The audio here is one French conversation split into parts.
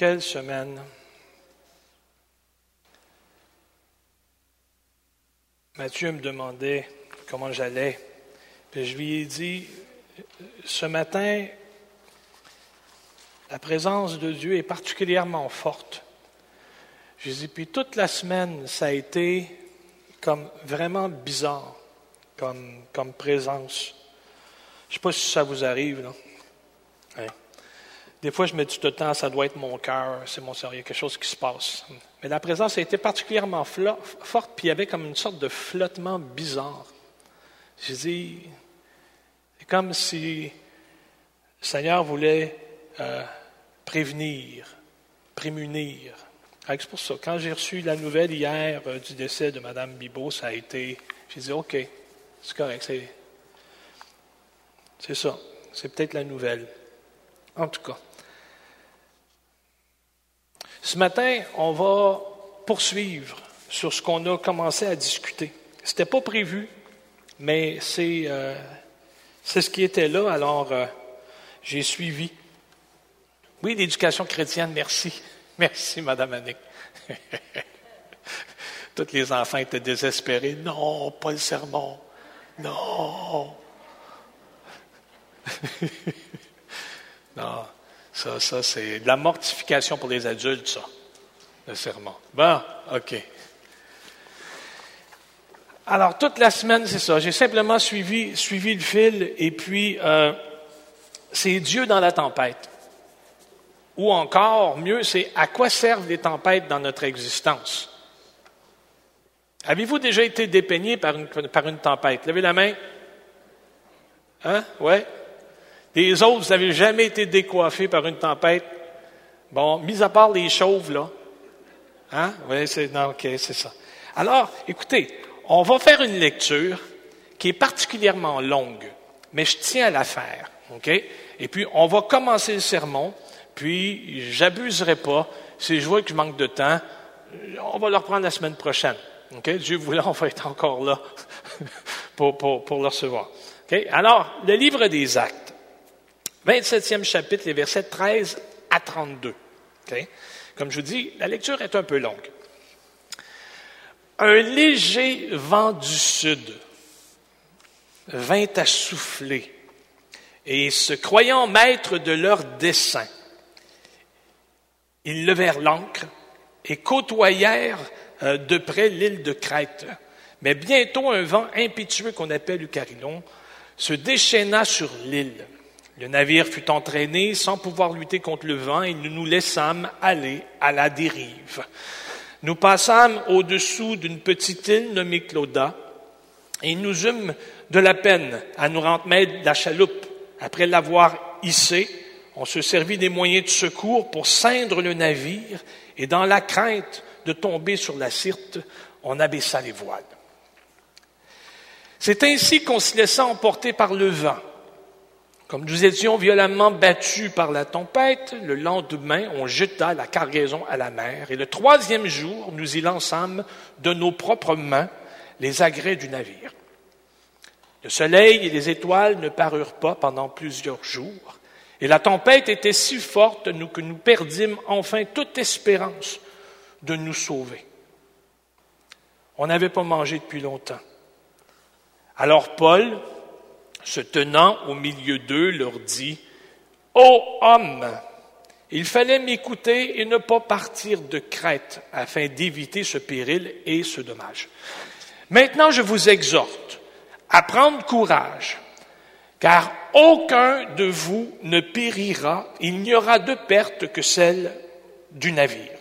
Quelle semaine? Mathieu me demandait comment j'allais. Je lui ai dit, ce matin, la présence de Dieu est particulièrement forte. Je dit, puis toute la semaine, ça a été comme vraiment bizarre, comme, présence. Je ne sais pas si ça vous arrive, là. Hein? Des fois, je me dis tout le temps, ça doit être mon cœur, c'est mon cerveau, il y a quelque chose qui se passe. Mais la présence a été particulièrement forte, puis il y avait comme une sorte de flottement bizarre. J'ai dit, c'est comme si le Seigneur voulait euh, prévenir, prémunir. C'est pour ça, quand j'ai reçu la nouvelle hier euh, du décès de Mme Bibot, ça a été, j'ai dit, OK, c'est correct, c'est, c'est ça, c'est peut-être la nouvelle. En tout cas. Ce matin, on va poursuivre sur ce qu'on a commencé à discuter. Ce n'était pas prévu, mais c'est, euh, c'est ce qui était là, alors euh, j'ai suivi. Oui, l'éducation chrétienne, merci. Merci, Madame Annick. Tous les enfants étaient désespérés. Non, pas le sermon. Non. Ça, ça, c'est de la mortification pour les adultes, ça, le serment. Bon, OK. Alors, toute la semaine, c'est ça. J'ai simplement suivi, suivi le fil, et puis, euh, c'est Dieu dans la tempête. Ou encore, mieux, c'est à quoi servent les tempêtes dans notre existence? Avez-vous déjà été dépeigné par une, par une tempête? Levez la main. Hein? Ouais? Les autres, vous n'avez jamais été décoiffés par une tempête. Bon, mis à part les chauves, là. Hein? Oui, c'est, non, ok, c'est ça. Alors, écoutez, on va faire une lecture qui est particulièrement longue, mais je tiens à la faire, ok? Et puis, on va commencer le sermon, puis j'abuserai pas. Si je vois que je manque de temps, on va le reprendre la semaine prochaine. Ok? Dieu voulant, on va être encore là pour, pour, pour le recevoir. Ok? Alors, le livre des actes. 27e chapitre, les versets 13 à 32. Comme je vous dis, la lecture est un peu longue. Un léger vent du sud vint à souffler, et se croyant maîtres de leur dessein, ils levèrent l'ancre et côtoyèrent euh, de près l'île de Crète. Mais bientôt un vent impétueux qu'on appelle le carillon se déchaîna sur l'île le navire fut entraîné sans pouvoir lutter contre le vent et nous nous laissâmes aller à la dérive. Nous passâmes au-dessous d'une petite île nommée Clauda et nous eûmes de la peine à nous rendre de la chaloupe. Après l'avoir hissée, on se servit des moyens de secours pour ceindre le navire et dans la crainte de tomber sur la Sirte, on abaissa les voiles. C'est ainsi qu'on se laissa emporter par le vent comme nous étions violemment battus par la tempête, le lendemain, on jeta la cargaison à la mer, et le troisième jour, nous y lançâmes de nos propres mains les agrès du navire. Le soleil et les étoiles ne parurent pas pendant plusieurs jours, et la tempête était si forte que nous perdîmes enfin toute espérance de nous sauver. On n'avait pas mangé depuis longtemps. Alors Paul, se tenant au milieu d'eux, leur dit, Ô homme, il fallait m'écouter et ne pas partir de Crète afin d'éviter ce péril et ce dommage. Maintenant, je vous exhorte à prendre courage, car aucun de vous ne périra, il n'y aura de perte que celle du navire.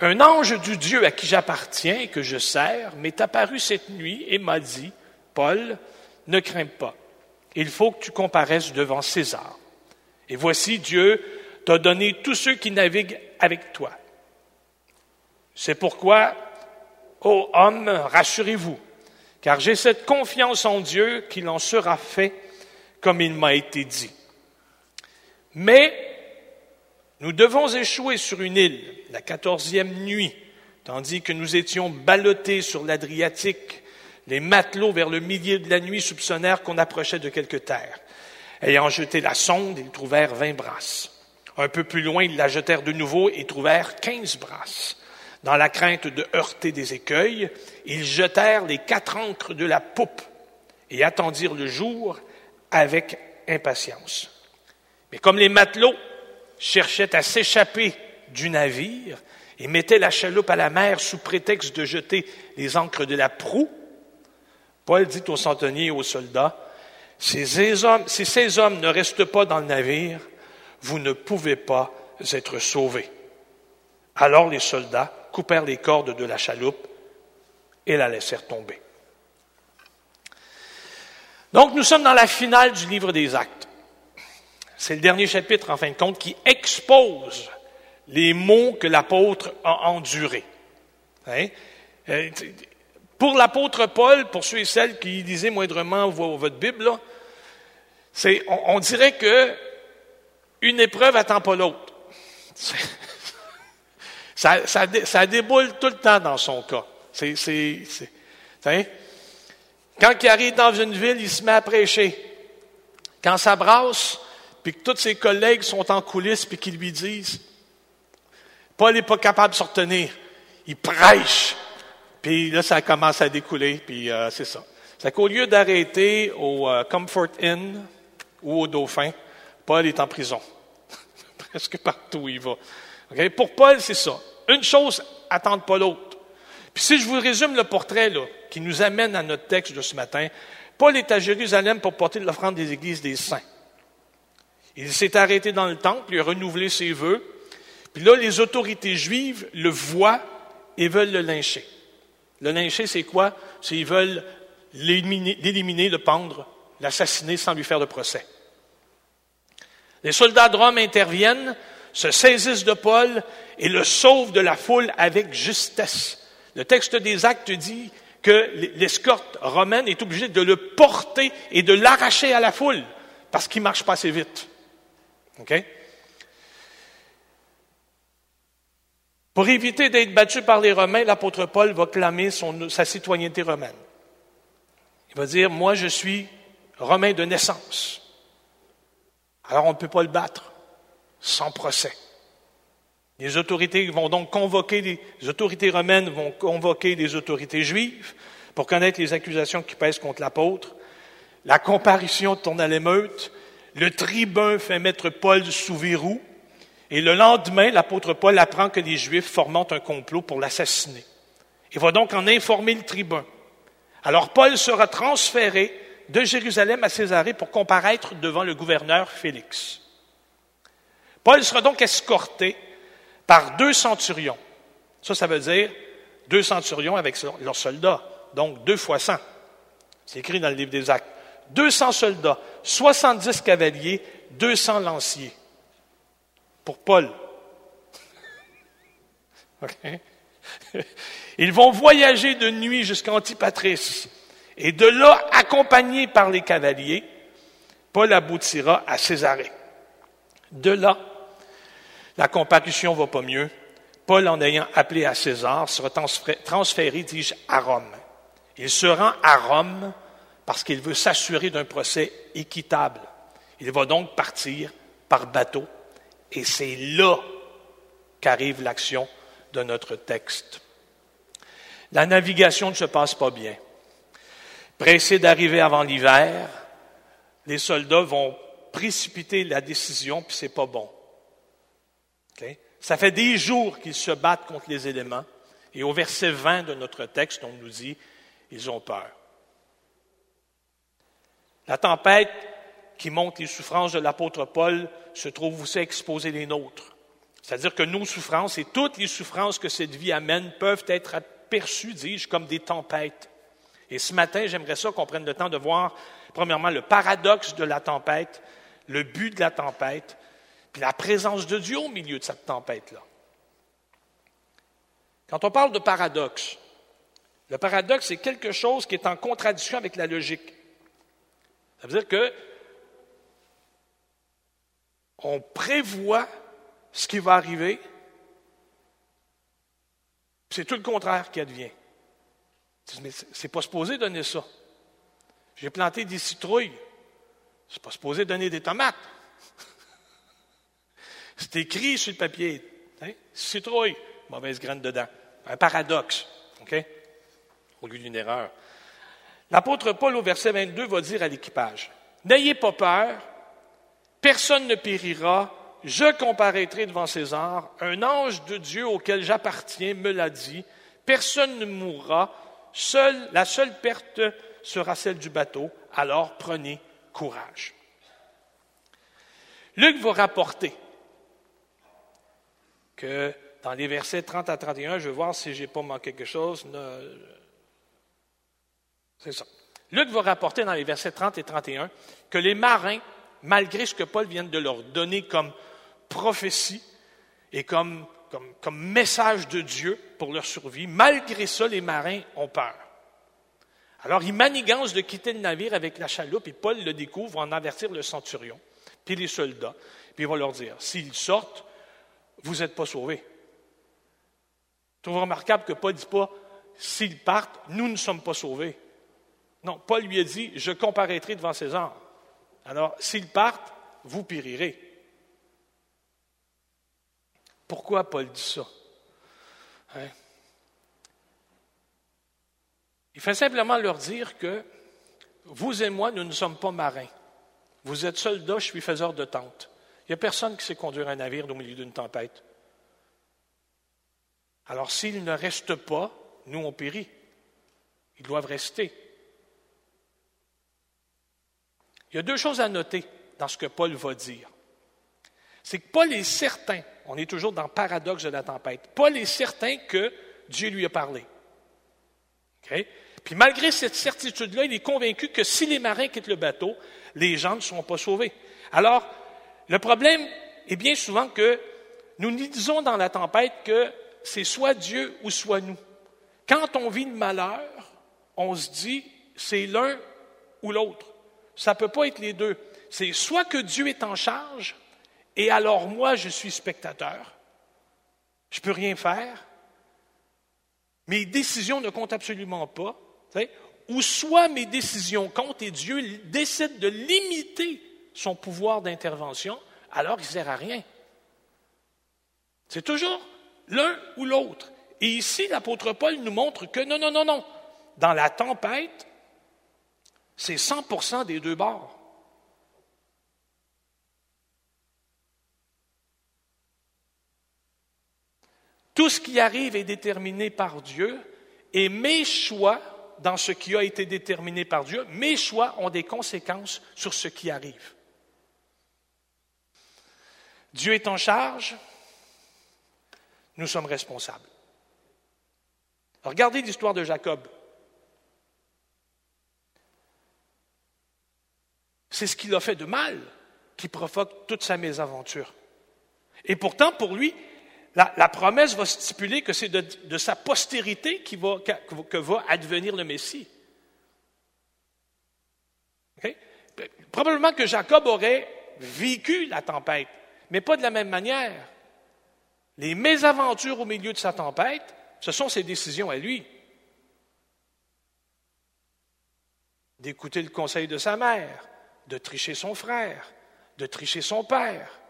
Un ange du Dieu à qui j'appartiens et que je sers m'est apparu cette nuit et m'a dit, Paul, ne crains pas. Il faut que tu comparaisses devant César. Et voici, Dieu t'a donné tous ceux qui naviguent avec toi. C'est pourquoi, ô homme, rassurez-vous, car j'ai cette confiance en Dieu qu'il en sera fait comme il m'a été dit. Mais nous devons échouer sur une île la quatorzième nuit, tandis que nous étions ballottés sur l'Adriatique les matelots, vers le milieu de la nuit, soupçonnèrent qu'on approchait de quelque terre. Ayant jeté la sonde, ils trouvèrent vingt brasses. Un peu plus loin, ils la jetèrent de nouveau et trouvèrent quinze brasses. Dans la crainte de heurter des écueils, ils jetèrent les quatre ancres de la poupe et attendirent le jour avec impatience. Mais comme les matelots cherchaient à s'échapper du navire et mettaient la chaloupe à la mer sous prétexte de jeter les ancres de la proue, Paul dit aux centeniers et aux soldats, si ces, hommes, ne restent pas dans le navire, vous ne pouvez pas être sauvés. Alors les soldats coupèrent les cordes de la chaloupe et la laissèrent tomber. Donc nous sommes dans la finale du livre des actes. C'est le dernier chapitre, en fin de compte, qui expose les mots que l'apôtre a endurés. Hein? Pour l'apôtre Paul, pour ceux et celles qui lisaient moindrement votre Bible, on, dirait que une épreuve attend pas l'autre. Ça, déboule tout le temps dans son cas. C'est, quand il arrive dans une ville, il se met à prêcher. Quand ça brasse, puis que tous ses collègues sont en coulisses, puis qu'ils lui disent, Paul n'est pas capable de se retenir. Il prêche. Puis là, ça commence à découler, puis euh, c'est ça. C'est qu'au lieu d'arrêter au euh, Comfort Inn ou au Dauphin, Paul est en prison. Presque partout où il va. Pour Paul, c'est ça. Une chose attend pas l'autre. Puis si je vous résume le portrait là, qui nous amène à notre texte de ce matin, Paul est à Jérusalem pour porter l'offrande des églises des saints. Il s'est arrêté dans le temple, il a renouvelé ses vœux. Puis là, les autorités juives le voient et veulent le lyncher. Le lyncher, c'est quoi? C'est qu'ils veulent l'éliminer, le pendre, l'assassiner sans lui faire de procès. Les soldats de Rome interviennent, se saisissent de Paul et le sauvent de la foule avec justesse. Le texte des actes dit que l'escorte romaine est obligée de le porter et de l'arracher à la foule parce qu'il marche pas assez vite. Pour éviter d'être battu par les Romains, l'apôtre Paul va clamer sa citoyenneté romaine. Il va dire, moi je suis romain de naissance. Alors on ne peut pas le battre sans procès. Les autorités vont donc convoquer, les autorités romaines vont convoquer les autorités juives pour connaître les accusations qui pèsent contre l'apôtre. La comparution tourne à l'émeute. Le tribun fait mettre Paul sous verrou. Et le lendemain, l'apôtre Paul apprend que les Juifs forment un complot pour l'assassiner. Il va donc en informer le tribun. Alors Paul sera transféré de Jérusalem à Césarée pour comparaître devant le gouverneur Félix. Paul sera donc escorté par deux centurions. Ça, ça veut dire deux centurions avec leurs soldats, donc deux fois cent. C'est écrit dans le livre des Actes. 200 soldats, 70 cavaliers, 200 lanciers. Paul. Ils vont voyager de nuit jusqu'à Antipatris. Et de là, accompagnés par les cavaliers, Paul aboutira à Césarée. De là, la comparution va pas mieux. Paul, en ayant appelé à César, sera transféré, dis-je, à Rome. Il se rend à Rome parce qu'il veut s'assurer d'un procès équitable. Il va donc partir par bateau. Et c'est là qu'arrive l'action de notre texte. La navigation ne se passe pas bien. Pressés d'arriver avant l'hiver, les soldats vont précipiter la décision, puis c'est pas bon. Ça fait des jours qu'ils se battent contre les éléments. Et au verset 20 de notre texte, on nous dit, ils ont peur. La tempête qui montre les souffrances de l'apôtre Paul se trouve aussi exposer les nôtres. C'est-à-dire que nos souffrances et toutes les souffrances que cette vie amène peuvent être aperçues, dis-je, comme des tempêtes. Et ce matin, j'aimerais ça qu'on prenne le temps de voir, premièrement, le paradoxe de la tempête, le but de la tempête, puis la présence de Dieu au milieu de cette tempête-là. Quand on parle de paradoxe, le paradoxe, c'est quelque chose qui est en contradiction avec la logique. Ça veut dire que on prévoit ce qui va arriver, c'est tout le contraire qui advient. Mais c'est pas supposé donner ça. J'ai planté des citrouilles. C'est pas supposé donner des tomates. C'est écrit sur le papier. Hein? Citrouille, mauvaise graine dedans. Un paradoxe, OK? Au lieu d'une erreur. L'apôtre Paul, au verset 22, va dire à l'équipage N'ayez pas peur, personne ne périra, je comparaîtrai devant César, un ange de Dieu auquel j'appartiens me l'a dit, personne ne mourra, la seule perte sera celle du bateau, alors prenez courage. Luc va rapporter que dans les versets 30 à 31, je vais voir si je n'ai pas manqué quelque chose. C'est ça. Luc va rapporter dans les versets 30 et 31 que les marins, malgré ce que Paul vient de leur donner comme prophétie et comme, message de Dieu pour leur survie, malgré ça, les marins ont peur. Alors, ils manigancent de quitter le navire avec la chaloupe et Paul le découvre en avertir le centurion, puis les soldats, puis il va leur dire, s'ils sortent, vous n'êtes pas sauvés. C'est remarquable que Paul ne dit pas, s'ils partent, nous ne sommes pas sauvés. Non, Paul lui a dit, je comparaîtrai devant César. Alors, s'ils partent, vous périrez. Pourquoi Paul dit ça? Hein? Il fait simplement leur dire que vous et moi, nous ne sommes pas marins. Vous êtes soldats, je suis faiseur de tente. Il n'y a personne qui sait conduire un navire au milieu d'une tempête. Alors s'ils ne restent pas, nous on périt. Ils doivent rester. Il y a deux choses à noter dans ce que Paul va dire. C'est que Paul est certain, on est toujours dans le paradoxe de la tempête, Paul est certain que Dieu lui a parlé. Puis malgré cette certitude-là, il est convaincu que si les marins quittent le bateau, les gens ne seront pas sauvés. Alors, le problème est bien souvent que nous nous disons dans la tempête que c'est soit Dieu ou soit nous. Quand on vit le malheur, on se dit c'est l'un ou l'autre. Ça ne peut pas être les deux. C'est soit que Dieu est en charge, et alors moi je suis spectateur. Je ne peux rien faire. Mes décisions ne comptent absolument pas. Ou soit mes décisions comptent et Dieu décide de limiter son pouvoir d'intervention, alors il ne sert à rien. C'est toujours l'un ou l'autre. Et ici, l'apôtre Paul nous montre que non, non, non, non. Dans la tempête, c'est 100 des deux bords. Tout ce qui arrive est déterminé par Dieu et mes choix dans ce qui a été déterminé par Dieu, mes choix ont des conséquences sur ce qui arrive. Dieu est en charge, nous sommes responsables. Regardez l'histoire de Jacob. C'est ce qu'il a fait de mal qui provoque toute sa mésaventure. Et pourtant, pour lui, la, promesse va stipuler que c'est de, sa postérité va, que, va advenir le Messie. Probablement que Jacob aurait vécu la tempête, mais pas de la même manière. Les mésaventures au milieu de sa tempête, ce sont ses décisions à lui. D'écouter le conseil de sa mère, de tricher son frère, de tricher son père,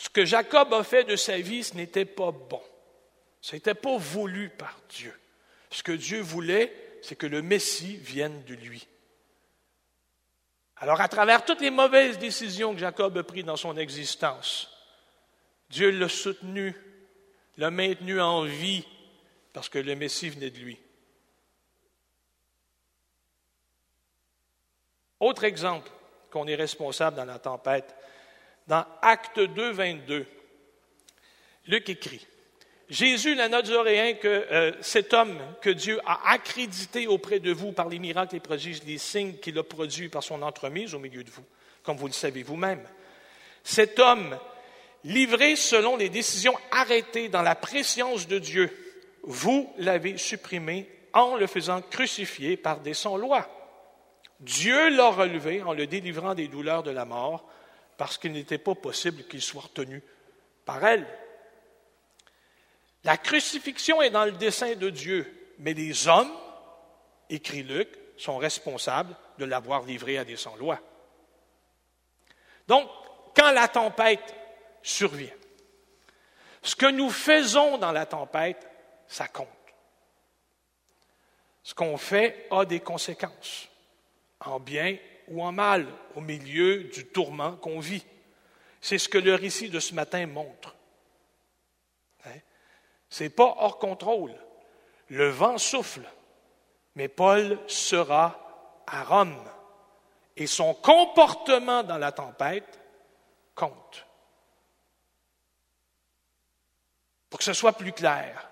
Ce que Jacob a fait de sa vie, ce n'était pas bon. Ce n'était pas voulu par Dieu. Ce que Dieu voulait, c'est que le Messie vienne de lui. Alors, à travers toutes les mauvaises décisions que Jacob a prises dans son existence, Dieu l'a soutenu, l'a maintenu en vie, parce que le Messie venait de lui. Autre exemple qu'on est responsable dans la tempête, dans Acte 2, 22, Luc écrit Jésus, la Nazaréen, que euh, cet homme que Dieu a accrédité auprès de vous par les miracles, les prodiges, les signes qu'il a produits par son entremise au milieu de vous, comme vous le savez vous-même. Cet homme, livré selon les décisions arrêtées dans la préscience de Dieu, vous l'avez supprimé en le faisant crucifier par des sans-lois. Dieu l'a relevé en le délivrant des douleurs de la mort parce qu'il n'était pas possible qu'il soit retenu par elle. La crucifixion est dans le dessein de Dieu, mais les hommes, écrit Luc, sont responsables de l'avoir livré à des sans-lois. Donc, quand la tempête survient, ce que nous faisons dans la tempête, ça compte. Ce qu'on fait a des conséquences, en bien ou en mal, au milieu du tourment qu'on vit. C'est ce que le récit de ce matin montre. Hein? Ce n'est pas hors contrôle. Le vent souffle, mais Paul sera à Rome. Et son comportement dans la tempête compte. Pour que ce soit plus clair,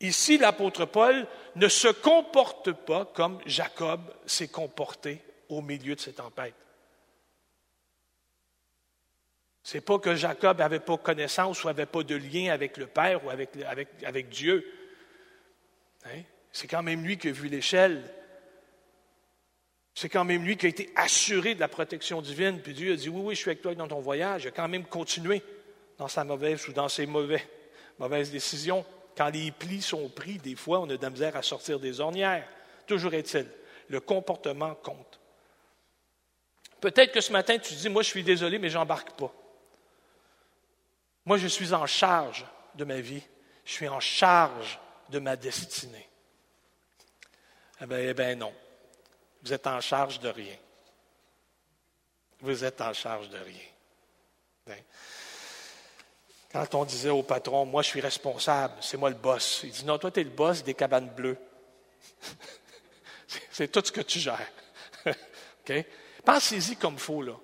ici l'apôtre Paul ne se comporte pas comme Jacob s'est comporté au milieu de cette tempête. C'est pas que Jacob n'avait pas connaissance ou n'avait pas de lien avec le Père ou avec, Dieu. Hein? C'est quand même lui qui a vu l'échelle. C'est quand même lui qui a été assuré de la protection divine. Puis Dieu a dit, oui, oui, je suis avec toi dans ton voyage. Il a quand même continué dans sa mauvaise ou dans ses mauvais, mauvaises décisions. Quand les plis sont pris, des fois, on a de la misère à sortir des ornières. Toujours est-il, le comportement compte. Peut-être que ce matin, tu dis, moi, je suis désolé, mais j'embarque pas. Moi, je suis en charge de ma vie. Je suis en charge de ma destinée. Eh bien, eh bien non. Vous êtes en charge de rien. Vous êtes en charge de rien. Quand on disait au patron, moi je suis responsable, c'est moi le boss, il dit non, toi tu es le boss des cabanes bleues. c'est tout ce que tu gères. Pensez-y comme il faut, là.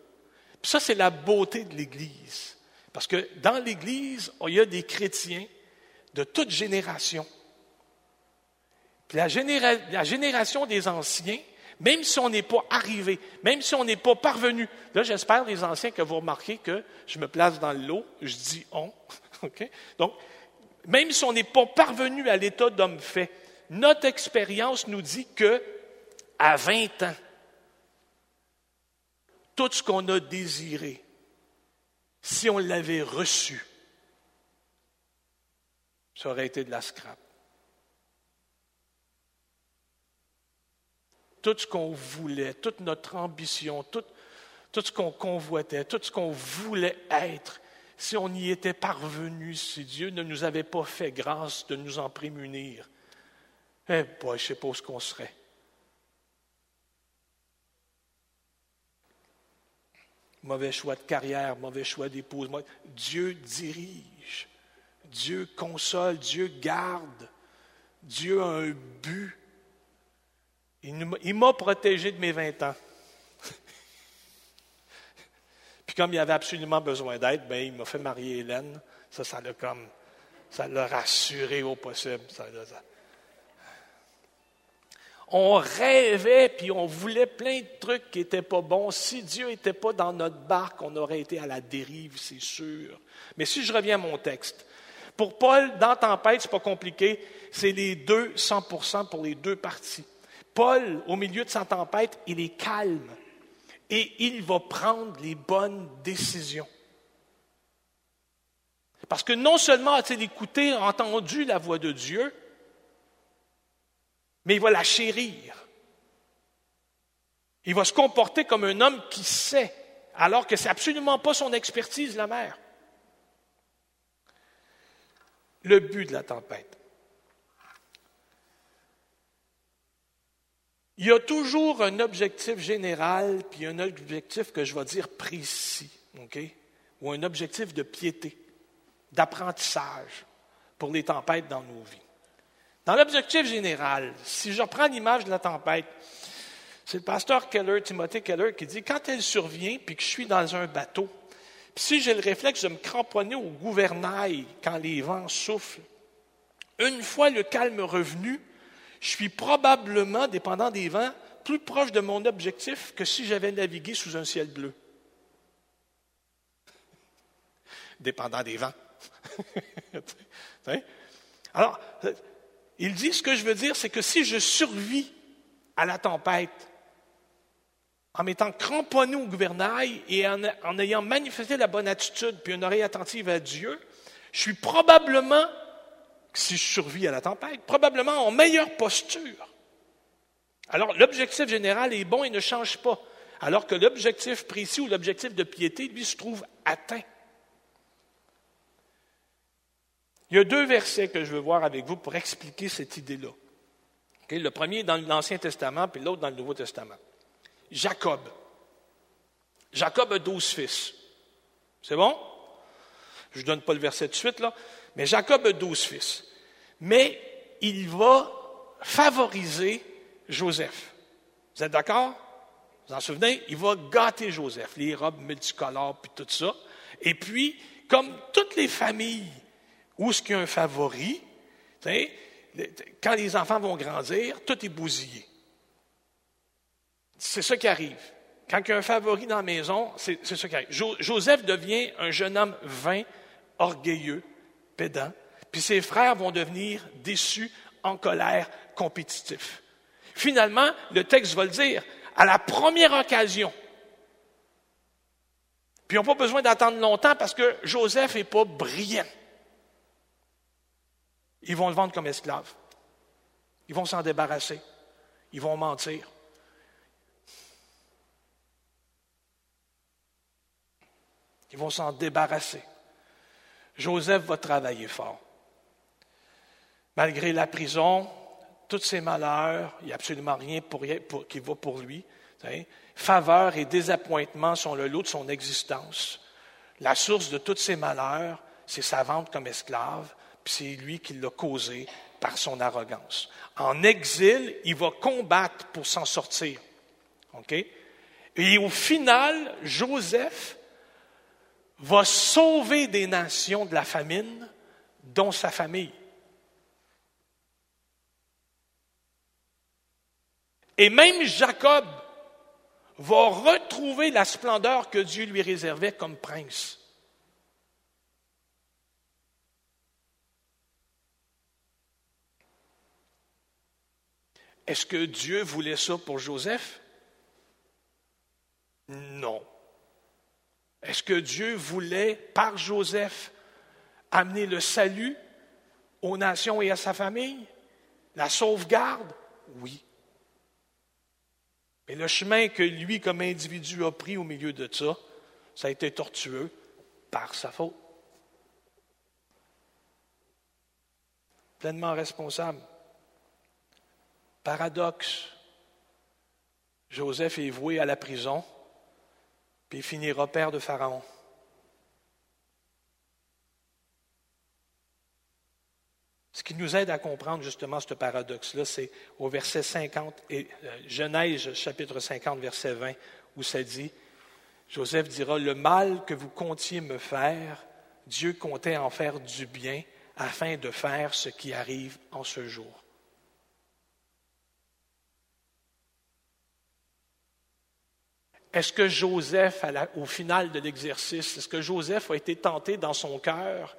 Puis ça, c'est la beauté de l'Église. Parce que dans l'Église, il y a des chrétiens de toute génération. Puis la, la génération des anciens, même si on n'est pas arrivé, même si on n'est pas parvenu, là j'espère les anciens que vous remarquez que je me place dans l'eau, je dis on? Donc, même si on n'est pas parvenu à l'état d'homme fait, notre expérience nous dit que à 20 ans, tout ce qu'on a désiré, si on l'avait reçu, ça aurait été de la scrap. Tout ce qu'on voulait, toute notre ambition, tout, ce qu'on convoitait, tout ce qu'on voulait être, si on y était parvenu, si Dieu ne nous avait pas fait grâce de nous en prémunir, eh boy, je ne sais pas où qu'on serait. mauvais choix de carrière, mauvais choix d'épouse. Dieu dirige, Dieu console, Dieu garde, Dieu a un but. Il m'a protégé de mes 20 ans. Puis comme il avait absolument besoin d'aide, ben, il m'a fait marier Hélène. Ça, ça l'a comme, ça l'a rassuré au possible. On rêvait, puis on voulait plein de trucs qui n'étaient pas bons. Si Dieu n'était pas dans notre barque, on aurait été à la dérive, c'est sûr. Mais si je reviens à mon texte, pour Paul, dans Tempête, c'est pas compliqué, c'est les deux 100% pour les deux parties. Paul, au milieu de sa tempête, il est calme et il va prendre les bonnes décisions. Parce que non seulement a-t-il écouté, entendu la voix de Dieu, mais il va la chérir. Il va se comporter comme un homme qui sait, alors que ce n'est absolument pas son expertise, la mer. Le but de la tempête. Il y a toujours un objectif général, puis un objectif que je vais dire précis, OK? Ou un objectif de piété, d'apprentissage pour les tempêtes dans nos vies. Dans l'objectif général, si je reprends l'image de la tempête, c'est le pasteur Keller, Timothée Keller, qui dit quand elle survient puis que je suis dans un bateau, puis si j'ai le réflexe de me cramponner au gouvernail quand les vents soufflent, une fois le calme revenu, je suis probablement, dépendant des vents, plus proche de mon objectif que si j'avais navigué sous un ciel bleu. Dépendant des vents. Alors, il dit, ce que je veux dire, c'est que si je survis à la tempête, en m'étant cramponné au gouvernail et en, en, ayant manifesté la bonne attitude puis une oreille attentive à Dieu, je suis probablement, si je survis à la tempête, probablement en meilleure posture Alors, l'objectif général est bon et ne change pas, alors que l'objectif précis ou l'objectif de piété, lui, se trouve atteint. Il y a deux versets que je veux voir avec vous pour expliquer cette idée-là. Le premier dans l'Ancien Testament, puis l'autre dans le Nouveau Testament. Jacob. Jacob a douze fils. C'est bon? Je ne donne pas le verset de suite, là. Mais Jacob a douze fils. Mais il va favoriser Joseph. Vous êtes d'accord? Vous en souvenez? Il va gâter Joseph, les robes multicolores, puis tout ça. Et puis, comme toutes les familles où ce qu'il y a un favori, quand les enfants vont grandir, tout est bousillé. C'est ça qui arrive. Quand il y a un favori dans la maison, c'est ça qui arrive. Joseph devient un jeune homme vain, orgueilleux, pédant, puis ses frères vont devenir déçus, en colère, compétitifs. Finalement, le texte va le dire, à la première occasion, puis ils n'ont pas besoin d'attendre longtemps parce que Joseph n'est pas brillant. Ils vont le vendre comme esclave. Ils vont s'en débarrasser. Ils vont mentir. Ils vont s'en débarrasser. Joseph va travailler fort. Malgré la prison, tous ses malheurs, il n'y a absolument rien qui va pour lui. Faveur et désappointement sont le lot de son existence. La source de tous ses malheurs, c'est sa vente comme esclave, puis c'est lui qui l'a causé par son arrogance. En exil, il va combattre pour s'en sortir. Et au final, Joseph va sauver des nations de la famine, dont sa famille. Et même Jacob va retrouver la splendeur que Dieu lui réservait comme prince. Est-ce que Dieu voulait ça pour Joseph? Non. Est-ce que Dieu voulait, par Joseph, amener le salut aux nations et à sa famille? La sauvegarde? Oui. Mais le chemin que lui, comme individu, a pris au milieu de ça, ça a été tortueux par sa faute. Pleinement responsable. Paradoxe. Joseph est voué à la prison, puis il finira père de Pharaon. Ce qui nous aide à comprendre justement ce paradoxe-là, c'est au verset 50, et euh, Genèse chapitre 50, verset 20, où ça dit, Joseph dira, le mal que vous comptiez me faire, Dieu comptait en faire du bien afin de faire ce qui arrive en ce jour. Est-ce que Joseph, au final de l'exercice, est-ce que Joseph a été tenté dans son cœur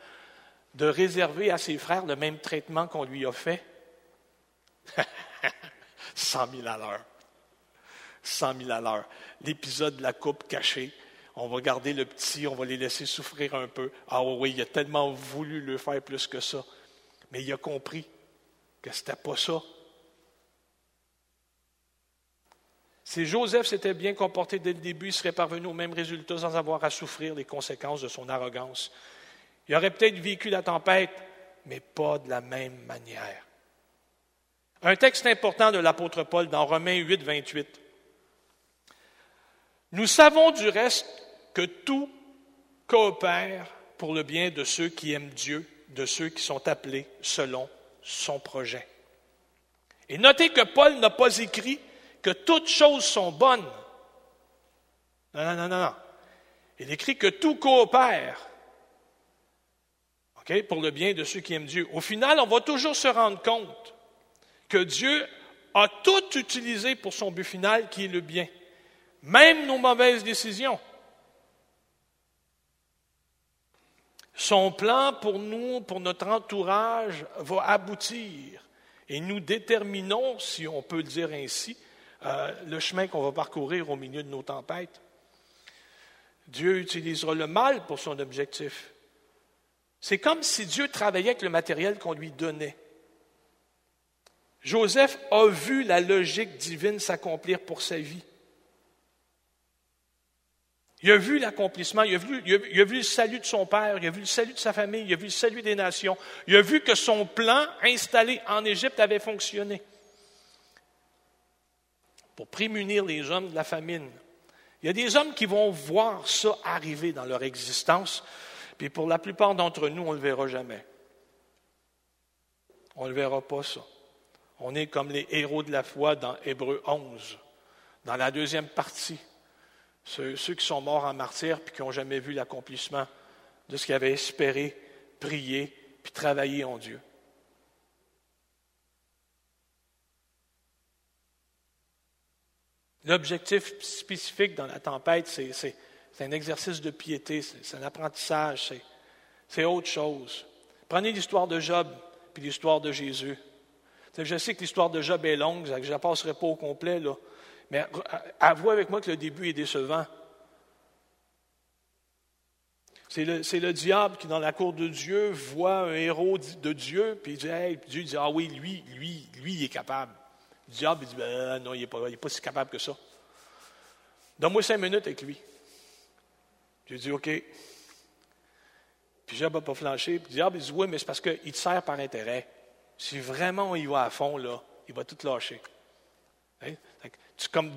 de réserver à ses frères le même traitement qu'on lui a fait? 100 000 à l'heure. 100 000 à l'heure. L'épisode de la coupe cachée. On va garder le petit, on va les laisser souffrir un peu. Ah oui, il a tellement voulu le faire plus que ça. Mais il a compris que ce n'était pas ça Si Joseph s'était bien comporté dès le début, il serait parvenu au même résultat sans avoir à souffrir les conséquences de son arrogance. Il aurait peut-être vécu la tempête, mais pas de la même manière. Un texte important de l'apôtre Paul dans Romains 8, 28. Nous savons du reste que tout coopère pour le bien de ceux qui aiment Dieu, de ceux qui sont appelés selon son projet. Et notez que Paul n'a pas écrit que toutes choses sont bonnes. Non, non, non, non, non. Il écrit que tout coopère pour le bien de ceux qui aiment Dieu. Au final, on va toujours se rendre compte que Dieu a tout utilisé pour son but final qui est le bien, même nos mauvaises décisions. Son plan pour nous, pour notre entourage, va aboutir. Et nous déterminons, si on peut le dire ainsi, euh, le chemin qu'on va parcourir au milieu de nos tempêtes. Dieu utilisera le mal pour son objectif. C'est comme si Dieu travaillait avec le matériel qu'on lui donnait. Joseph a vu la logique divine s'accomplir pour sa vie. Il a vu l'accomplissement, il, a vu, il a vu le salut de son père, il a vu le salut de sa famille, il a vu le salut des nations. Il a vu que son plan installé en Égypte avait fonctionné pour prémunir les hommes de la famine. Il y a des hommes qui vont voir ça arriver dans leur existence, puis pour la plupart d'entre nous, on ne le verra jamais. On ne le verra pas ça. On est comme les héros de la foi dans Hébreu 11, dans la deuxième partie. Ceux, qui sont morts en martyr puis qui n'ont jamais vu l'accomplissement de ce qu'ils avaient espéré, prié puis travaillé en Dieu. L'objectif spécifique dans la tempête, c'est un exercice de piété, c'est un apprentissage, c'est autre chose. Prenez l'histoire de Job puis l'histoire de Jésus. Je sais que l'histoire de Job est longue, je ne la passerai pas au complet, là. mais avouez avec moi que le début est décevant. C'est le, diable qui, dans la cour de Dieu, voit un héros de Dieu, puis dit, Dieu dit, ah oui, lui, lui, lui, il est capable. Le diable, il dit, ben, non, il n'est pas, pas, si capable que ça. Donne-moi cinq minutes avec lui. J'ai dit, OK. Puis Job n'a pas flanché. Puis le diable, il dit, oui, mais c'est parce qu'il te sert par intérêt. Si vraiment il va à fond, là, il va tout lâcher. Hein? Comme,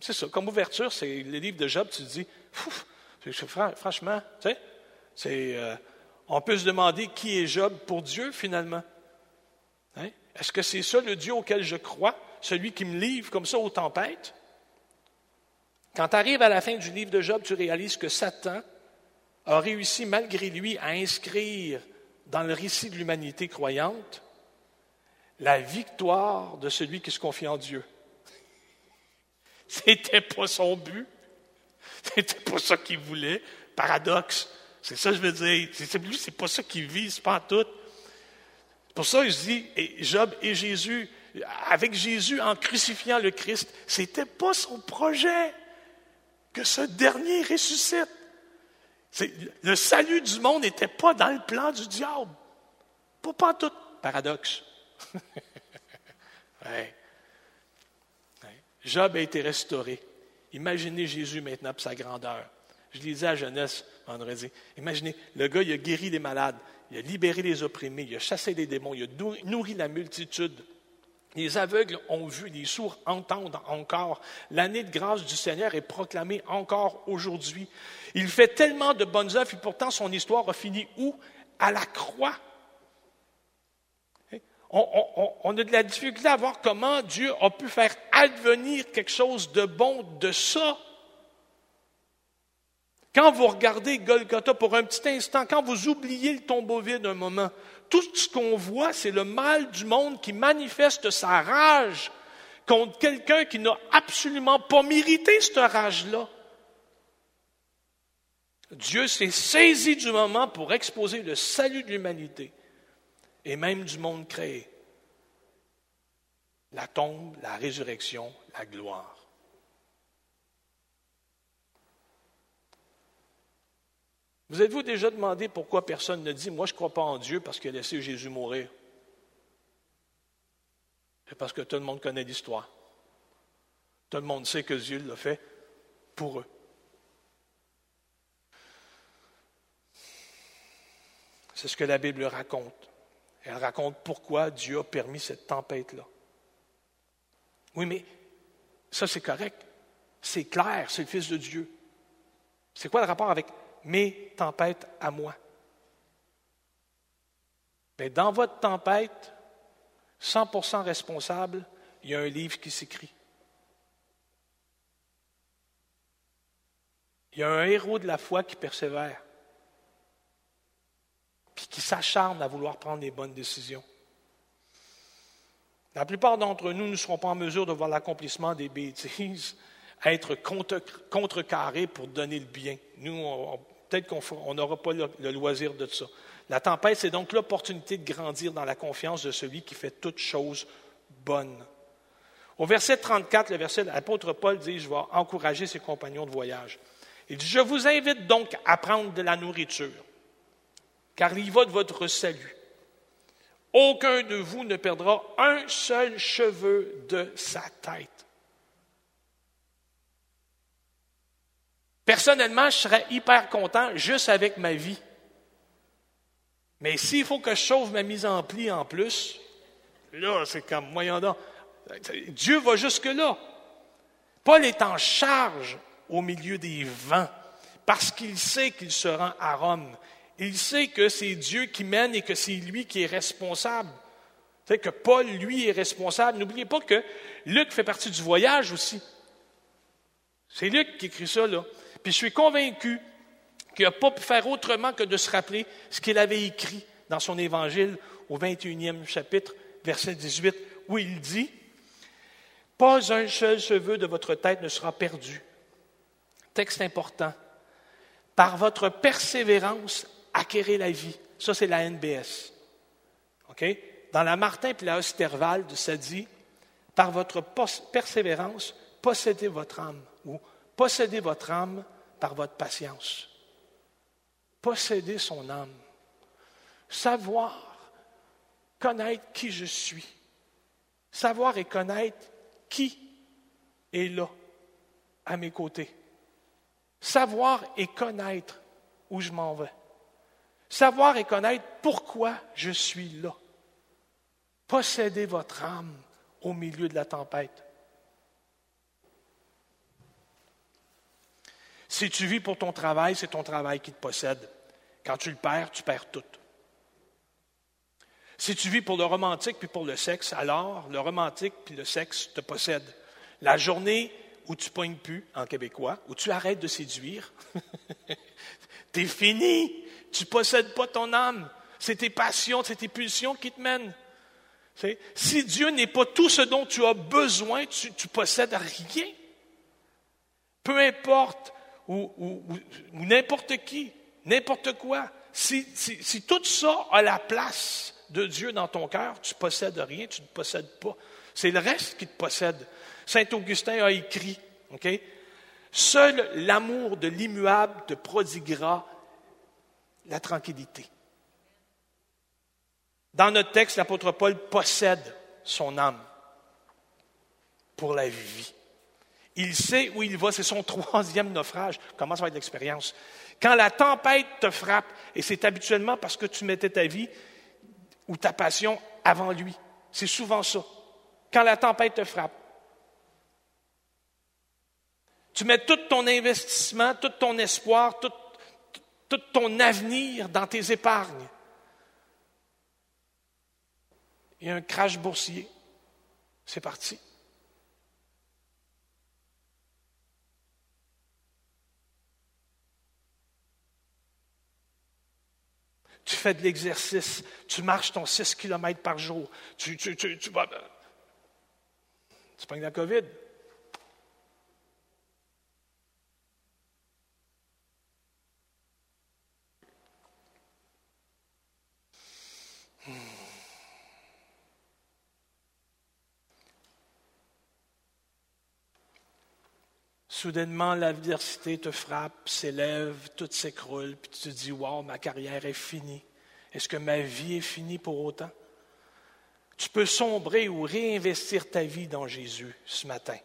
ça, comme ouverture, c'est le livre de Job, tu te dis, franchement, tu sais, c'est, euh, on peut se demander qui est Job pour Dieu finalement. Hein? Est-ce que c'est ça le Dieu auquel je crois, celui qui me livre comme ça aux tempêtes? Quand tu arrives à la fin du livre de Job, tu réalises que Satan a réussi malgré lui à inscrire dans le récit de l'humanité croyante la victoire de celui qui se confie en Dieu. C'était pas son but. C'était pas ça qu'il voulait. Paradoxe. C'est ça que je veux dire. C'est, lui, c'est pas ça qu'il vise, pas tout. Pour ça, je dis, Job et Jésus, avec Jésus en crucifiant le Christ, c'était pas son projet que ce dernier ressuscite. le salut du monde n'était pas dans le plan du diable. Pas, pas tout. Paradoxe. Job a été restauré. Imaginez Jésus maintenant pour sa grandeur. Je lisais à jeunesse vendredi. Imaginez, le gars, il a guéri les malades, il a libéré les opprimés, il a chassé les démons, il a nourri la multitude. Les aveugles ont vu, les sourds entendent encore. L'année de grâce du Seigneur est proclamée encore aujourd'hui. Il fait tellement de bonnes œuvres et pourtant son histoire a fini où? À la croix on, a de la difficulté à voir comment Dieu a pu faire advenir quelque chose de bon de ça. Quand vous regardez Golgotha pour un petit instant, quand vous oubliez le tombeau vide un moment, tout ce qu'on voit, c'est le mal du monde qui manifeste sa rage contre quelqu'un qui n'a absolument pas mérité cette rage-là. Dieu s'est saisi du moment pour exposer le salut de l'humanité et même du monde créé. La tombe, la résurrection, la gloire. Vous êtes-vous déjà demandé pourquoi personne ne dit Moi, je ne crois pas en Dieu parce qu'il a laissé Jésus mourir? C'est parce que tout le monde connaît l'histoire. Tout le monde sait que Dieu l'a fait pour eux. C'est ce que la Bible raconte. Elle raconte pourquoi Dieu a permis cette tempête-là. Oui, mais ça c'est correct. C'est clair, c'est le Fils de Dieu. C'est quoi le rapport avec mes tempêtes à moi? Mais dans votre tempête, 100% responsable, il y a un livre qui s'écrit. Il y a un héros de la foi qui persévère puis qui s'acharnent à vouloir prendre les bonnes décisions. La plupart d'entre nous ne seront pas en mesure de voir l'accomplissement des bêtises, être contrecarrés pour donner le bien. Nous, peut-être qu'on n'aura pas le, loisir de ça. La tempête, c'est donc l'opportunité de grandir dans la confiance de celui qui fait toutes choses bonnes. Au verset 34, le verset, l'apôtre Paul dit, je vais encourager ses compagnons de voyage. Il dit, je vous invite donc à prendre de la nourriture car il va de votre salut. aucun de vous ne perdra un seul cheveu de sa tête. Personnellement, je serais hyper content juste avec ma vie. Mais s'il faut que je sauve ma mise en pli en plus, là, c'est comme moyen d'or. Dieu va jusque-là. Paul est en charge au milieu des vents parce qu'il sait qu'il se rend à Rome. Il sait que c'est Dieu qui mène et que c'est lui qui est responsable. C'est que Paul, lui, est responsable. N'oubliez pas que Luc fait partie du voyage aussi. C'est Luc qui écrit ça, là. Puis je suis convaincu qu'il n'a pas pu faire autrement que de se rappeler ce qu'il avait écrit dans son évangile au 21e chapitre, verset 18, où il dit Pas un seul cheveu de votre tête ne sera perdu. Texte important. Par votre persévérance, acquérez la vie. Ça, c'est la NBS. OK? Dans la Martin et la Osterwald, ça dit Par votre persévérance, possédez votre âme. Ou possédez votre âme par votre patience. Posséder son âme. Savoir, connaître qui je suis. Savoir et connaître qui est là, à mes côtés. Savoir et connaître où je m'en vais. Savoir et connaître pourquoi je suis là. Posséder votre âme au milieu de la tempête. Si tu vis pour ton travail, c'est ton travail qui te possède. Quand tu le perds, tu perds tout. Si tu vis pour le romantique puis pour le sexe, alors le romantique puis le sexe te possèdent. La journée où tu pognes plus, en québécois, où tu arrêtes de séduire, t'es fini. Tu possèdes pas ton âme. C'est tes passions, c'est tes pulsions qui te mènent. Si Dieu n'est pas tout ce dont tu as besoin, tu, tu possèdes rien. Peu importe ou, n'importe qui, n'importe quoi. Si, tout ça a la place de Dieu dans ton cœur, tu ne possèdes rien, tu ne possèdes pas. C'est le reste qui te possède. Saint Augustin a écrit, OK? Seul l'amour de l'immuable te prodiguera la tranquillité. Dans notre texte, l'apôtre Paul possède son âme pour la vie. Il sait où il va, c'est son troisième naufrage. Comment ça va être l'expérience? Quand la tempête te frappe, et c'est habituellement parce que tu mettais ta vie ou ta passion avant lui. C'est souvent ça. Quand la tempête te frappe, tu mets tout ton investissement, tout ton espoir, tout, ton avenir dans tes épargnes. Il y a un crash boursier. C'est parti. Tu fais de l'exercice, tu marches ton 6 km par jour, tu, tu, tu, tu vas. Tu la COVID. Soudainement, l'adversité te frappe, s'élève, tout s'écroule, puis tu te dis Waouh, ma carrière est finie. Est-ce que ma vie est finie pour autant? Tu peux sombrer ou réinvestir ta vie dans Jésus ce matin.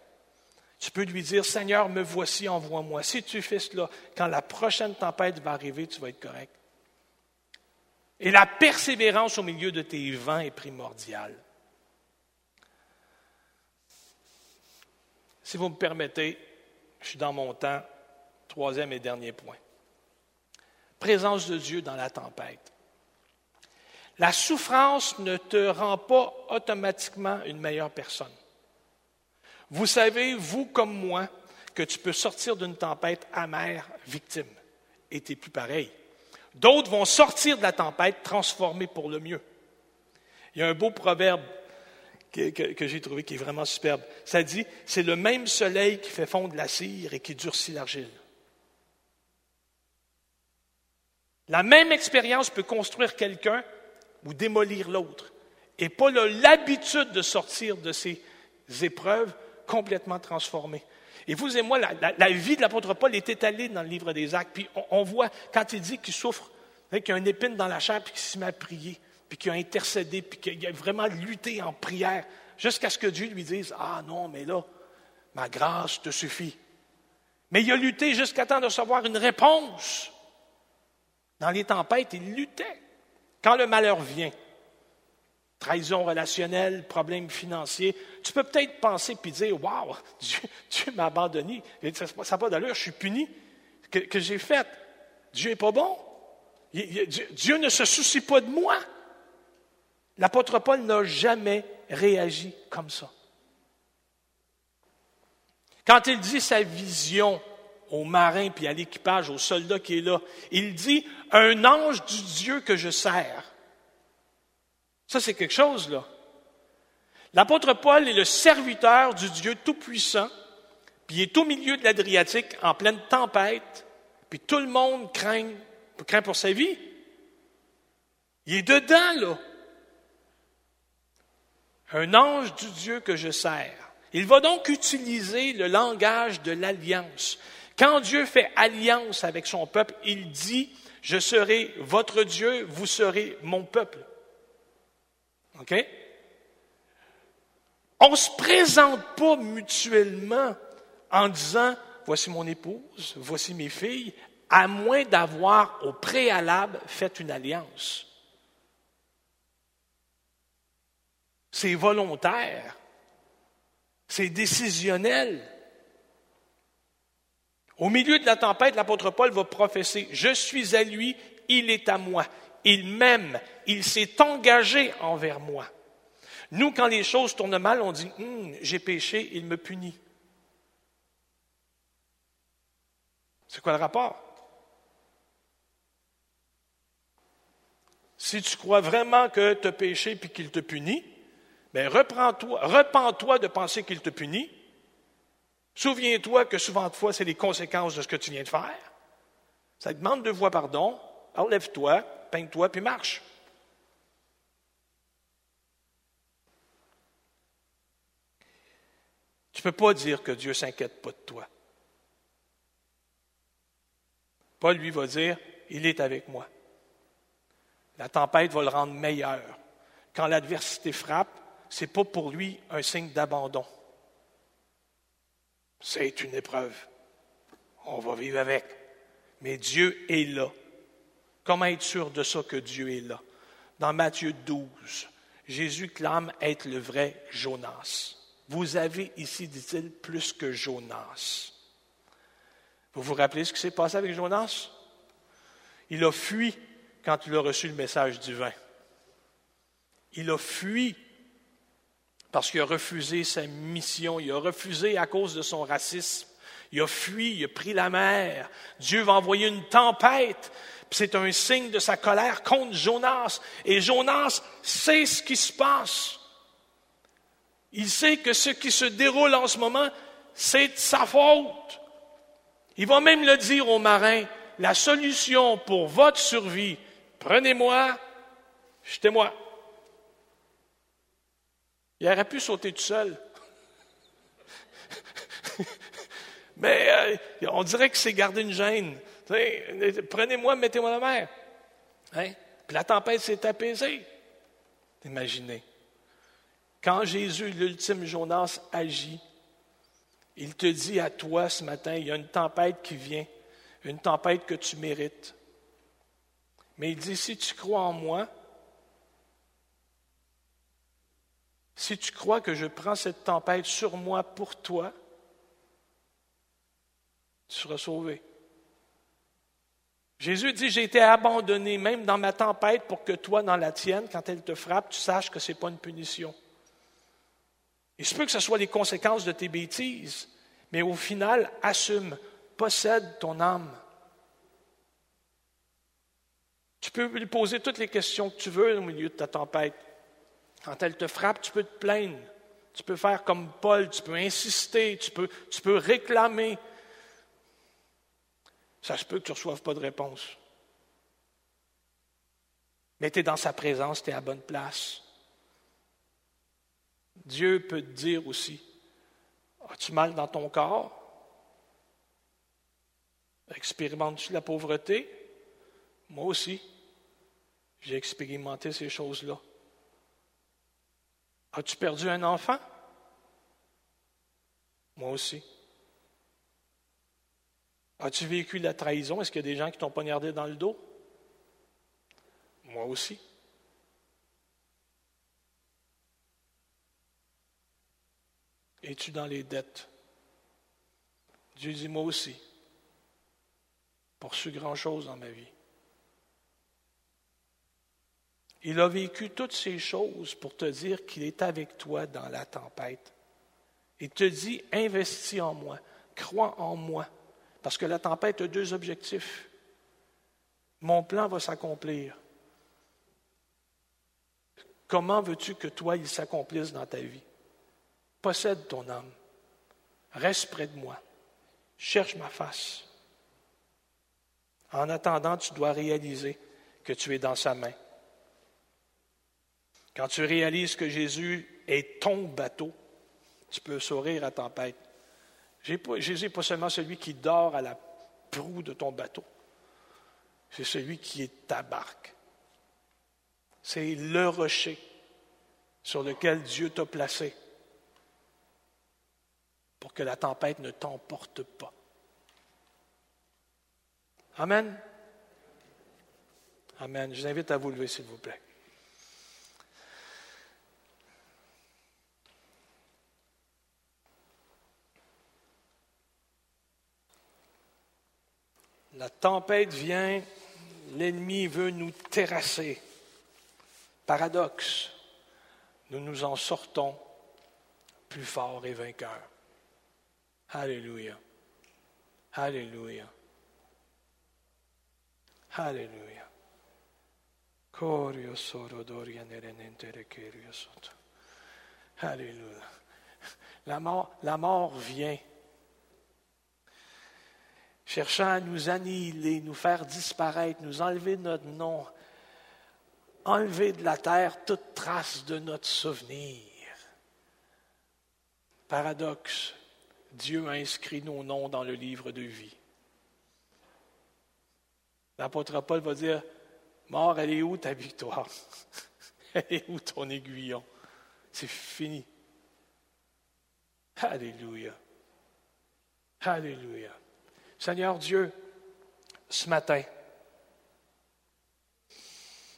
Tu peux lui dire Seigneur, me voici, envoie-moi. Si tu fais cela, quand la prochaine tempête va arriver, tu vas être correct. Et la persévérance au milieu de tes vents est primordiale. Si vous me permettez, je suis dans mon temps. Troisième et dernier point. Présence de Dieu dans la tempête. La souffrance ne te rend pas automatiquement une meilleure personne. Vous savez, vous comme moi, que tu peux sortir d'une tempête amère, victime, et tu plus pareil. D'autres vont sortir de la tempête transformés pour le mieux. Il y a un beau proverbe que, j'ai trouvé qui est vraiment superbe. Ça dit, c'est le même soleil qui fait fondre la cire et qui durcit l'argile. La même expérience peut construire quelqu'un ou démolir l'autre. Et Paul l'habitude de sortir de ces épreuves complètement transformées. Et vous et moi, la, vie de l'apôtre Paul est étalée dans le livre des Actes. Puis on, voit, quand il dit qu'il souffre, qu'il y a une épine dans la chair, puis qu'il se met à prier. Puis qui a intercédé, puis qui a vraiment lutté en prière, jusqu'à ce que Dieu lui dise, ah non, mais là, ma grâce te suffit. Mais il a lutté jusqu'à temps de recevoir une réponse. Dans les tempêtes, il luttait. Quand le malheur vient, trahison relationnelle, problème financier, tu peux peut-être penser puis dire Waouh, Dieu, m'a abandonné, ça n'a pas d'allure, je suis puni. Que, que j'ai fait? Dieu n'est pas bon. Dieu ne se soucie pas de moi. L'apôtre Paul n'a jamais réagi comme ça. Quand il dit sa vision aux marins puis à l'équipage, aux soldats qui est là, il dit un ange du Dieu que je sers. Ça, c'est quelque chose, là. L'apôtre Paul est le serviteur du Dieu Tout-Puissant, puis il est au milieu de l'Adriatique en pleine tempête, puis tout le monde craint, craint pour sa vie. Il est dedans, là un ange du Dieu que je sers. Il va donc utiliser le langage de l'alliance. Quand Dieu fait alliance avec son peuple, il dit, je serai votre Dieu, vous serez mon peuple. OK? On ne se présente pas mutuellement en disant, voici mon épouse, voici mes filles, à moins d'avoir au préalable fait une alliance. C'est volontaire. C'est décisionnel. Au milieu de la tempête, l'apôtre Paul va professer, Je suis à lui, il est à moi. Il m'aime, il s'est engagé envers moi. Nous, quand les choses tournent mal, on dit, hum, j'ai péché, il me punit. C'est quoi le rapport? Si tu crois vraiment que tu as péché et qu'il te punit, mais reprends-toi, repens-toi de penser qu'il te punit. Souviens-toi que souvent de fois, c'est les conséquences de ce que tu viens de faire. Ça demande deux fois pardon. Enlève-toi, peigne-toi, puis marche. Tu ne peux pas dire que Dieu ne s'inquiète pas de toi. Paul, lui, va dire, il est avec moi. La tempête va le rendre meilleur. Quand l'adversité frappe, ce n'est pas pour lui un signe d'abandon. C'est une épreuve. On va vivre avec. Mais Dieu est là. Comment être sûr de ça que Dieu est là? Dans Matthieu 12, Jésus clame être le vrai Jonas. Vous avez ici, dit-il, plus que Jonas. Vous vous rappelez ce qui s'est passé avec Jonas? Il a fui quand il a reçu le message divin. Il a fui parce qu'il a refusé sa mission, il a refusé à cause de son racisme, il a fui, il a pris la mer. Dieu va envoyer une tempête, c'est un signe de sa colère contre Jonas. Et Jonas sait ce qui se passe. Il sait que ce qui se déroule en ce moment, c'est de sa faute. Il va même le dire aux marins, la solution pour votre survie, prenez-moi, jetez-moi. Il aurait pu sauter tout seul. Mais euh, on dirait que c'est garder une gêne. Prenez-moi, mettez-moi la mer. Hein? Puis la tempête s'est apaisée. Imaginez. Quand Jésus, l'ultime Jonas, agit, il te dit à toi ce matin, il y a une tempête qui vient, une tempête que tu mérites. Mais il dit, si tu crois en moi, si tu crois que je prends cette tempête sur moi pour toi, tu seras sauvé. Jésus dit, j'ai été abandonné même dans ma tempête pour que toi, dans la tienne, quand elle te frappe, tu saches que ce n'est pas une punition. Il se peut que ce soit les conséquences de tes bêtises, mais au final, assume, possède ton âme. Tu peux lui poser toutes les questions que tu veux au milieu de ta tempête. Quand elle te frappe, tu peux te plaindre. Tu peux faire comme Paul, tu peux insister, tu peux, tu peux réclamer. Ça se peut que tu ne reçoives pas de réponse. Mais tu es dans sa présence, tu es à bonne place. Dieu peut te dire aussi, as-tu mal dans ton corps? Expérimentes-tu la pauvreté? Moi aussi. J'ai expérimenté ces choses-là. As-tu perdu un enfant? Moi aussi. As-tu vécu la trahison? Est-ce qu'il y a des gens qui t'ont poignardé dans le dos? Moi aussi. Es-tu dans les dettes? Dieu dit, moi aussi. Poursu grand-chose dans ma vie. Il a vécu toutes ces choses pour te dire qu'il est avec toi dans la tempête. Il te dit, investis en moi, crois en moi, parce que la tempête a deux objectifs. Mon plan va s'accomplir. Comment veux-tu que toi, il s'accomplisse dans ta vie? Possède ton âme. Reste près de moi. Cherche ma face. En attendant, tu dois réaliser que tu es dans sa main. Quand tu réalises que Jésus est ton bateau, tu peux sourire à tempête. Jésus n'est pas seulement celui qui dort à la proue de ton bateau, c'est celui qui est ta barque. C'est le rocher sur lequel Dieu t'a placé pour que la tempête ne t'emporte pas. Amen. Amen. Je vous invite à vous lever, s'il vous plaît. La tempête vient, l'ennemi veut nous terrasser. Paradoxe, nous nous en sortons plus forts et vainqueurs. Alléluia. Alléluia. Alléluia. Alléluia. La mort, la mort vient cherchant à nous annihiler, nous faire disparaître, nous enlever notre nom, enlever de la terre toute trace de notre souvenir. Paradoxe, Dieu a inscrit nos noms dans le livre de vie. L'apôtre Paul va dire, Mort, elle est où ta victoire? Elle est où ton aiguillon? C'est fini. Alléluia. Alléluia. Seigneur Dieu, ce matin,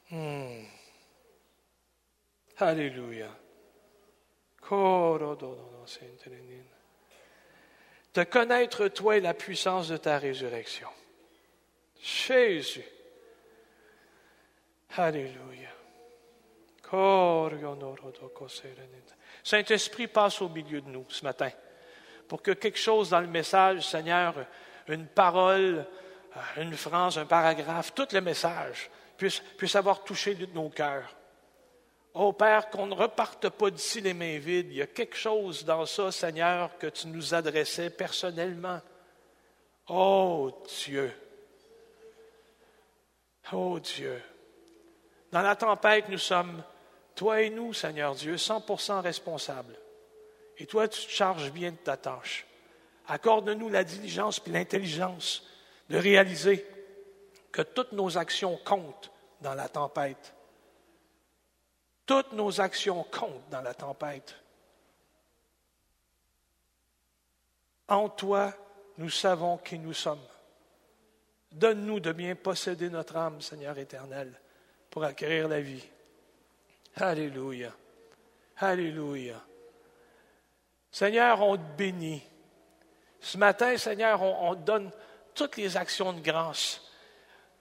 hmm. Alléluia. De connaître toi et la puissance de ta résurrection. Jésus. Alléluia. Saint-Esprit passe au milieu de nous ce matin pour que quelque chose dans le message, Seigneur, une parole, euh, une phrase, un paragraphe, tout le message puisse, puisse avoir touché nos cœurs. Oh Père, qu'on ne reparte pas d'ici les mains vides. Il y a quelque chose dans ça, Seigneur, que tu nous adressais personnellement. Oh Dieu. Oh Dieu. Dans la tempête, nous sommes, toi et nous, Seigneur Dieu, 100% responsables. Et toi, tu te charges bien de ta tâche. Accorde-nous la diligence et l'intelligence de réaliser que toutes nos actions comptent dans la tempête. Toutes nos actions comptent dans la tempête. En toi, nous savons qui nous sommes. Donne-nous de bien posséder notre âme, Seigneur éternel, pour acquérir la vie. Alléluia. Alléluia. Seigneur, on te bénit. Ce matin, Seigneur, on, donne toutes les actions de grâce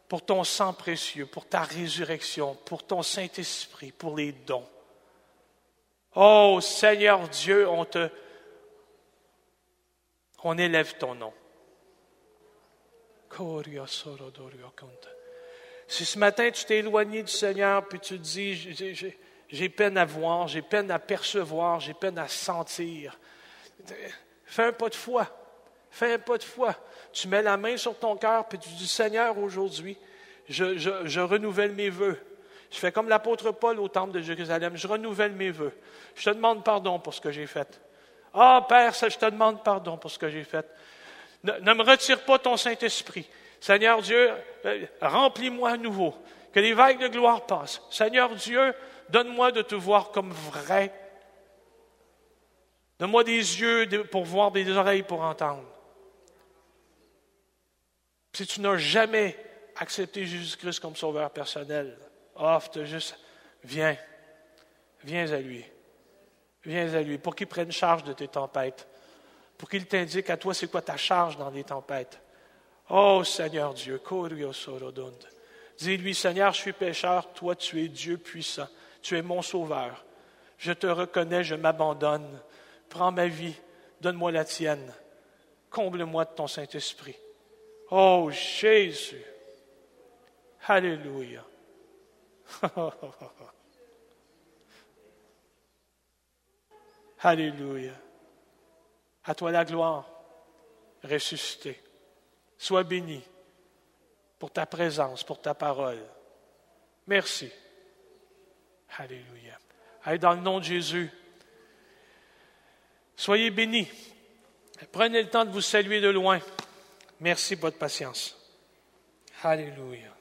pour ton sang précieux, pour ta résurrection, pour ton Saint-Esprit, pour les dons. Oh Seigneur Dieu, on te on élève ton nom. Si ce matin tu t'es éloigné du Seigneur, puis tu te dis, j'ai peine à voir, j'ai peine à percevoir, j'ai peine à sentir, fais un pas de foi. Fais un pas de foi. Tu mets la main sur ton cœur, puis tu dis, Seigneur, aujourd'hui, je, renouvelle mes vœux. Je fais comme l'apôtre Paul au temple de Jérusalem, je renouvelle mes vœux. Je te demande pardon pour ce que j'ai fait. Ah, Père, je te demande pardon pour ce que j'ai fait. Ne, me retire pas ton Saint-Esprit. Seigneur Dieu, euh, remplis-moi à nouveau. Que les vagues de gloire passent. Seigneur Dieu, donne-moi de te voir comme vrai. Donne-moi des yeux pour voir, des oreilles pour entendre. Si tu n'as jamais accepté Jésus-Christ comme sauveur personnel, offre juste, viens, viens à lui. Viens à lui pour qu'il prenne charge de tes tempêtes, pour qu'il t'indique à toi c'est quoi ta charge dans les tempêtes. Oh Seigneur Dieu, dis-lui Seigneur, je suis pécheur, toi tu es Dieu puissant, tu es mon sauveur. Je te reconnais, je m'abandonne. Prends ma vie, donne-moi la tienne. Comble-moi de ton Saint-Esprit. Oh Jésus. Alléluia. Alléluia. À toi la gloire, ressuscité. Sois béni pour ta présence, pour ta parole. Merci. Alléluia. Allez, dans le nom de Jésus, soyez bénis. Prenez le temps de vous saluer de loin. Merci pour votre patience. Alléluia.